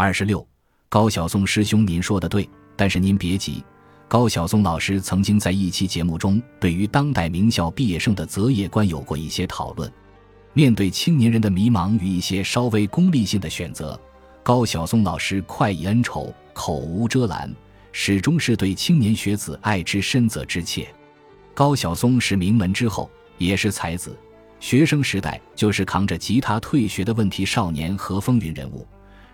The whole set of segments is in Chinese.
二十六，高晓松师兄，您说的对，但是您别急。高晓松老师曾经在一期节目中，对于当代名校毕业生的择业观有过一些讨论。面对青年人的迷茫与一些稍微功利性的选择，高晓松老师快意恩仇，口无遮拦，始终是对青年学子爱之深责之切。高晓松是名门之后，也是才子。学生时代就是扛着吉他退学的问题少年和风云人物，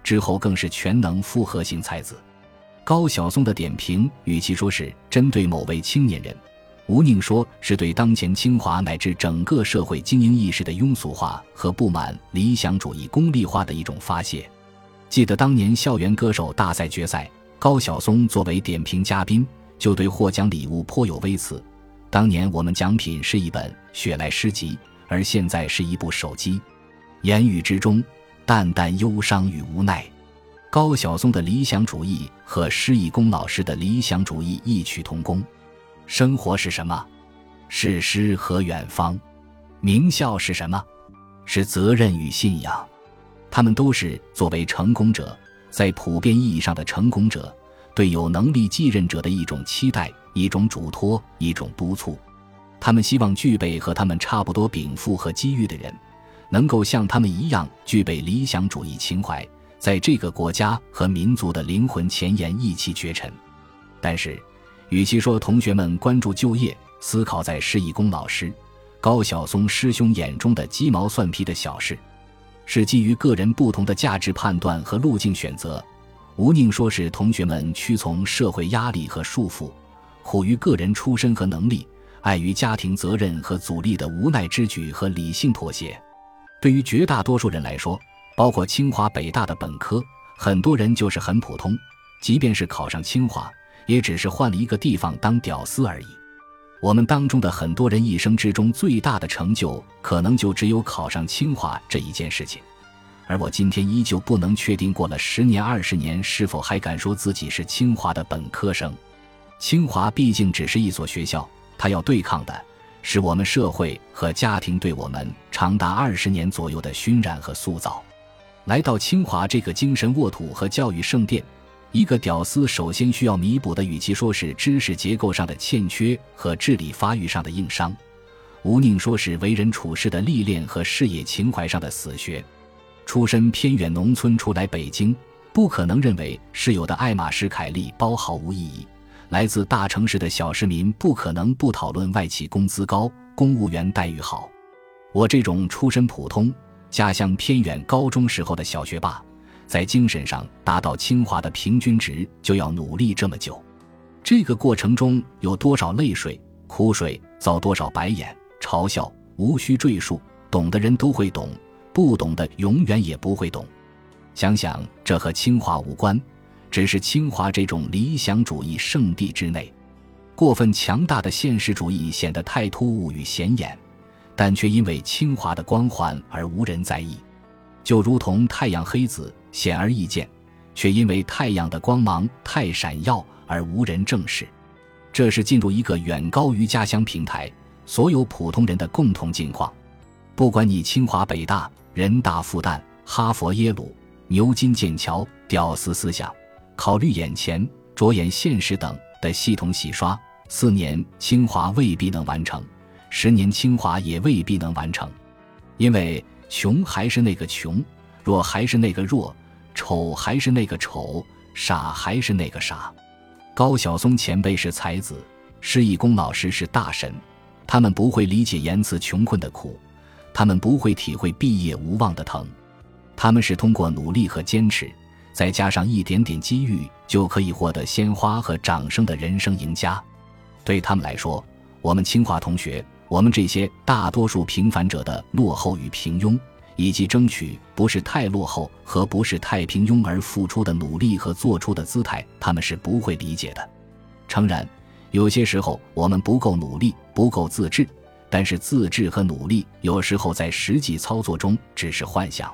之后更是全能复合型才子。高晓松的点评，与其说是针对某位青年人，吴宁说是对当前清华乃至整个社会精英意识的庸俗化和不满理想主义功利化的一种发泄。记得当年校园歌手大赛决赛，高晓松作为点评嘉宾，就对获奖礼物颇有微词。当年我们奖品是一本雪莱诗集。而现在是一部手机，言语之中淡淡忧伤与无奈。高晓松的理想主义和施一公老师的理想主义异曲同工。生活是什么？是诗和远方。名校是什么？是责任与信仰。他们都是作为成功者，在普遍意义上的成功者，对有能力继任者的一种期待、一种嘱托、一种督促。他们希望具备和他们差不多禀赋和机遇的人，能够像他们一样具备理想主义情怀，在这个国家和民族的灵魂前沿一骑绝尘。但是，与其说同学们关注就业、思考在施一公老师、高晓松师兄眼中的鸡毛蒜皮的小事，是基于个人不同的价值判断和路径选择，吴宁说是同学们屈从社会压力和束缚，苦于个人出身和能力。碍于家庭责任和阻力的无奈之举和理性妥协，对于绝大多数人来说，包括清华北大的本科，很多人就是很普通。即便是考上清华，也只是换了一个地方当屌丝而已。我们当中的很多人一生之中最大的成就，可能就只有考上清华这一件事情。而我今天依旧不能确定，过了十年、二十年，是否还敢说自己是清华的本科生。清华毕竟只是一所学校。他要对抗的是我们社会和家庭对我们长达二十年左右的熏染和塑造。来到清华这个精神沃土和教育圣殿，一个屌丝首先需要弥补的，与其说是知识结构上的欠缺和智力发育上的硬伤，吴宁说是为人处事的历练和事业情怀上的死穴。出身偏远农村出来北京，不可能认为室友的爱马仕、凯利包毫无意义。来自大城市的小市民不可能不讨论外企工资高、公务员待遇好。我这种出身普通、家乡偏远、高中时候的小学霸，在精神上达到清华的平均值，就要努力这么久。这个过程中有多少泪水、苦水，遭多少白眼、嘲笑，无需赘述。懂的人都会懂，不懂的永远也不会懂。想想，这和清华无关。只是清华这种理想主义圣地之内，过分强大的现实主义显得太突兀与显眼，但却因为清华的光环而无人在意。就如同太阳黑子显而易见，却因为太阳的光芒太闪耀而无人正视。这是进入一个远高于家乡平台所有普通人的共同境况。不管你清华、北大、人大、复旦、哈佛、耶鲁、牛津、剑桥，屌丝思想。考虑眼前、着眼现实等的系统洗刷，四年清华未必能完成，十年清华也未必能完成，因为穷还是那个穷，弱还是那个弱，丑还是那个丑，傻还是那个傻。高晓松前辈是才子，施一公老师是大神，他们不会理解言辞穷困的苦，他们不会体会毕业无望的疼，他们是通过努力和坚持。再加上一点点机遇，就可以获得鲜花和掌声的人生赢家。对他们来说，我们清华同学，我们这些大多数平凡者的落后与平庸，以及争取不是太落后和不是太平庸而付出的努力和做出的姿态，他们是不会理解的。诚然，有些时候我们不够努力，不够自制，但是自制和努力有时候在实际操作中只是幻想。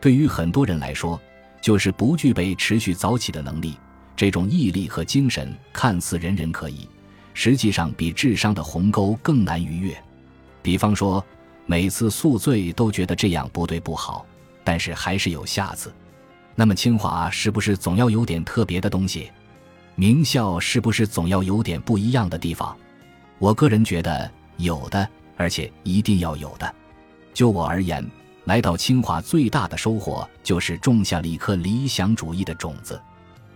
对于很多人来说，就是不具备持续早起的能力，这种毅力和精神看似人人可以，实际上比智商的鸿沟更难逾越。比方说，每次宿醉都觉得这样不对不好，但是还是有下次。那么清华是不是总要有点特别的东西？名校是不是总要有点不一样的地方？我个人觉得有的，而且一定要有的。就我而言，来到清华最大的收获就是种下了一颗理想主义的种子。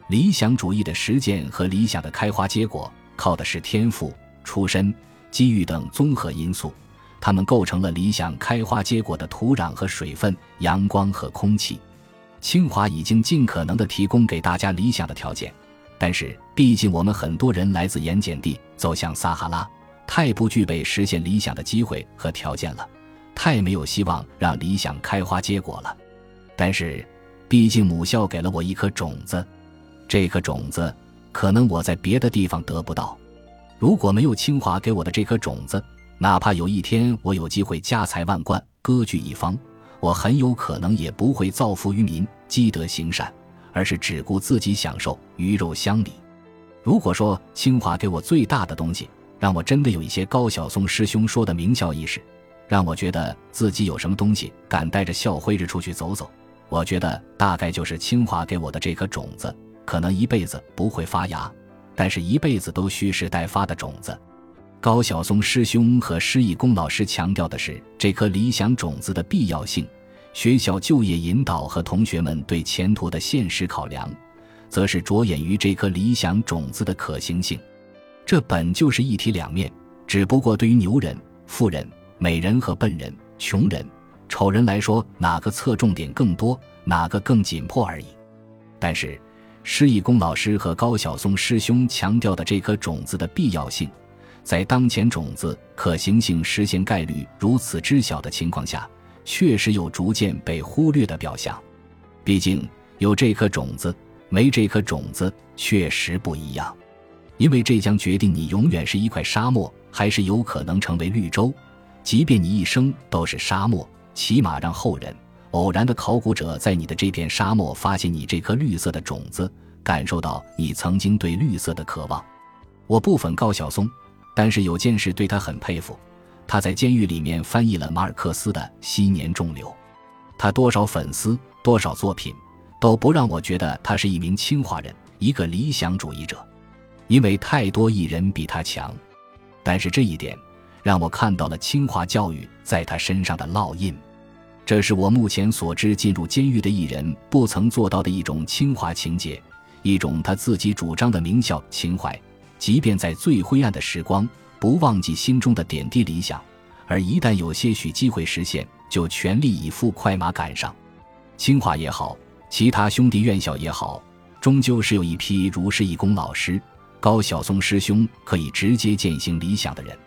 理想主义的实践和理想的开花结果，靠的是天赋、出身、机遇等综合因素，它们构成了理想开花结果的土壤和水分、阳光和空气。清华已经尽可能的提供给大家理想的条件，但是毕竟我们很多人来自盐碱地，走向撒哈拉，太不具备实现理想的机会和条件了，太没有希望让理想开花结果了。但是，毕竟母校给了我一颗种子，这颗种子可能我在别的地方得不到。如果没有清华给我的这颗种子，哪怕有一天我有机会家财万贯，割据一方。我很有可能也不会造福于民、积德行善，而是只顾自己享受、鱼肉乡里。如果说清华给我最大的东西，让我真的有一些高晓松师兄说的名校意识，让我觉得自己有什么东西敢带着校徽着出去走走，我觉得大概就是清华给我的这颗种子，可能一辈子不会发芽，但是一辈子都蓄势待发的种子。高晓松师兄和施义公老师强调的是这颗理想种子的必要性，学校就业引导和同学们对前途的现实考量，则是着眼于这颗理想种子的可行性。这本就是一体两面，只不过对于牛人、富人、美人和笨人、穷人、丑人来说，哪个侧重点更多，哪个更紧迫而已。但是，施义公老师和高晓松师兄强调的这颗种子的必要性。在当前种子可行性实现概率如此之小的情况下，确实有逐渐被忽略的表象。毕竟有这颗种子，没这颗种子确实不一样，因为这将决定你永远是一块沙漠，还是有可能成为绿洲。即便你一生都是沙漠，起码让后人偶然的考古者在你的这片沙漠发现你这颗绿色的种子，感受到你曾经对绿色的渴望。我不粉高晓松。但是有件事对他很佩服，他在监狱里面翻译了马尔克斯的《昔年仲流》，他多少粉丝，多少作品，都不让我觉得他是一名清华人，一个理想主义者，因为太多艺人比他强。但是这一点让我看到了清华教育在他身上的烙印，这是我目前所知进入监狱的艺人不曾做到的一种清华情节，一种他自己主张的名校情怀。即便在最灰暗的时光，不忘记心中的点滴理想；而一旦有些许机会实现，就全力以赴，快马赶上。清华也好，其他兄弟院校也好，终究是有一批如是义工老师、高晓松师兄可以直接践行理想的人。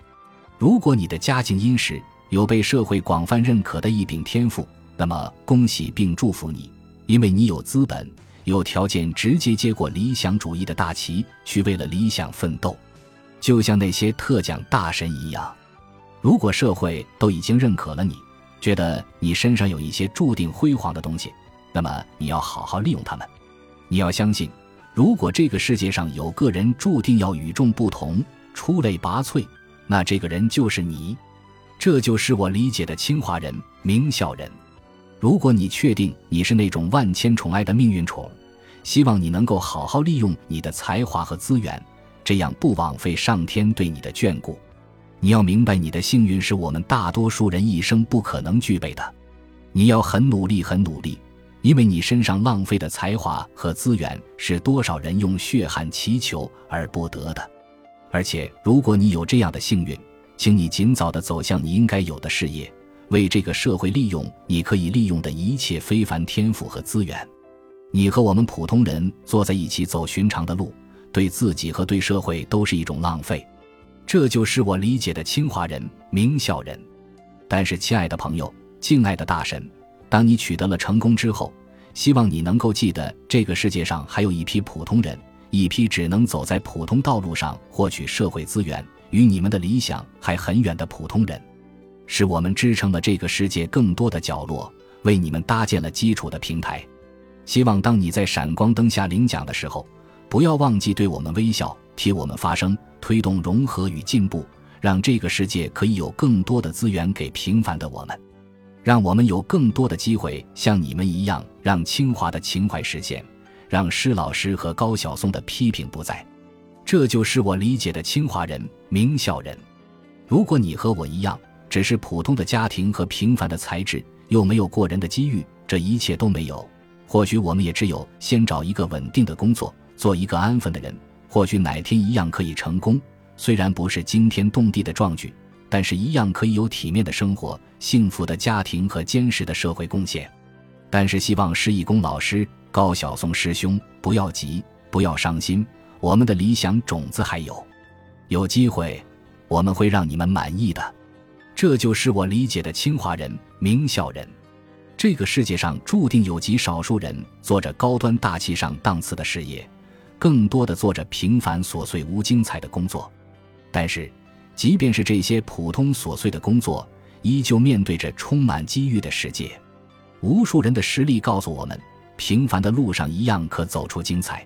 如果你的家境殷实，有被社会广泛认可的一柄天赋，那么恭喜并祝福你，因为你有资本。有条件直接接过理想主义的大旗，去为了理想奋斗，就像那些特奖大神一样。如果社会都已经认可了你，觉得你身上有一些注定辉煌的东西，那么你要好好利用他们。你要相信，如果这个世界上有个人注定要与众不同、出类拔萃，那这个人就是你。这就是我理解的清华人、名校人。如果你确定你是那种万千宠爱的命运宠，希望你能够好好利用你的才华和资源，这样不枉费上天对你的眷顾。你要明白，你的幸运是我们大多数人一生不可能具备的。你要很努力，很努力，因为你身上浪费的才华和资源是多少人用血汗祈求而不得的。而且，如果你有这样的幸运，请你尽早的走向你应该有的事业。为这个社会利用你可以利用的一切非凡天赋和资源，你和我们普通人坐在一起走寻常的路，对自己和对社会都是一种浪费。这就是我理解的清华人、名校人。但是，亲爱的朋友，敬爱的大神，当你取得了成功之后，希望你能够记得，这个世界上还有一批普通人，一批只能走在普通道路上获取社会资源，与你们的理想还很远的普通人。是我们支撑了这个世界更多的角落，为你们搭建了基础的平台。希望当你在闪光灯下领奖的时候，不要忘记对我们微笑，替我们发声，推动融合与进步，让这个世界可以有更多的资源给平凡的我们。让我们有更多的机会像你们一样，让清华的情怀实现，让施老师和高晓松的批评不在。这就是我理解的清华人、名校人。如果你和我一样，只是普通的家庭和平凡的才智，又没有过人的机遇，这一切都没有。或许我们也只有先找一个稳定的工作，做一个安分的人。或许哪天一样可以成功，虽然不是惊天动地的壮举，但是一样可以有体面的生活、幸福的家庭和坚实的社会贡献。但是希望施义公老师、高晓松师兄不要急，不要伤心，我们的理想种子还有，有机会，我们会让你们满意的。这就是我理解的清华人、名校人。这个世界上注定有极少数人做着高端大气上档次的事业。更多的做着平凡琐碎无精彩的工作，但是，即便是这些普通琐碎的工作，依旧面对着充满机遇的世界。无数人的实力告诉我们，平凡的路上一样可走出精彩。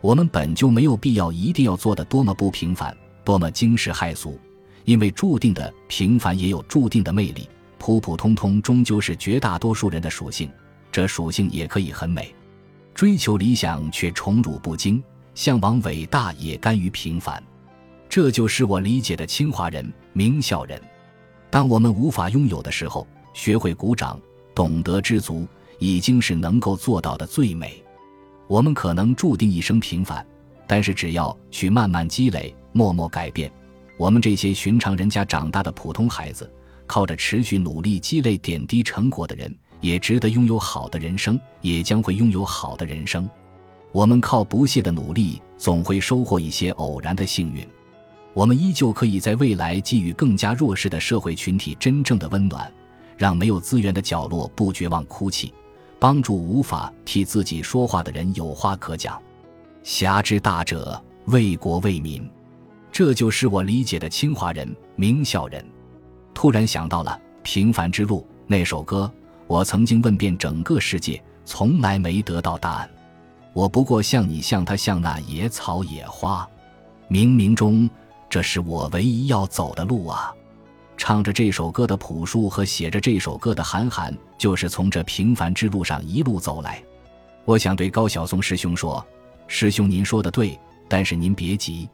我们本就没有必要一定要做的多么不平凡，多么惊世骇俗，因为注定的平凡也有注定的魅力。普普通通终究是绝大多数人的属性，这属性也可以很美。追求理想却宠辱不惊，向往伟大也甘于平凡，这就是我理解的清华人、名校人。当我们无法拥有的时候，学会鼓掌，懂得知足，已经是能够做到的最美。我们可能注定一生平凡，但是只要去慢慢积累，默默改变，我们这些寻常人家长大的普通孩子，靠着持续努力积累点滴成果的人。也值得拥有好的人生，也将会拥有好的人生。我们靠不懈的努力，总会收获一些偶然的幸运。我们依旧可以在未来给予更加弱势的社会群体真正的温暖，让没有资源的角落不绝望哭泣，帮助无法替自己说话的人有话可讲。侠之大者，为国为民，这就是我理解的清华人、名校人。突然想到了《平凡之路》那首歌。我曾经问遍整个世界，从来没得到答案。我不过像你，像他，像那野草野花。冥冥中，这是我唯一要走的路啊！唱着这首歌的朴树和写着这首歌的韩寒，就是从这平凡之路上一路走来。我想对高晓松师兄说：“师兄，您说的对，但是您别急。”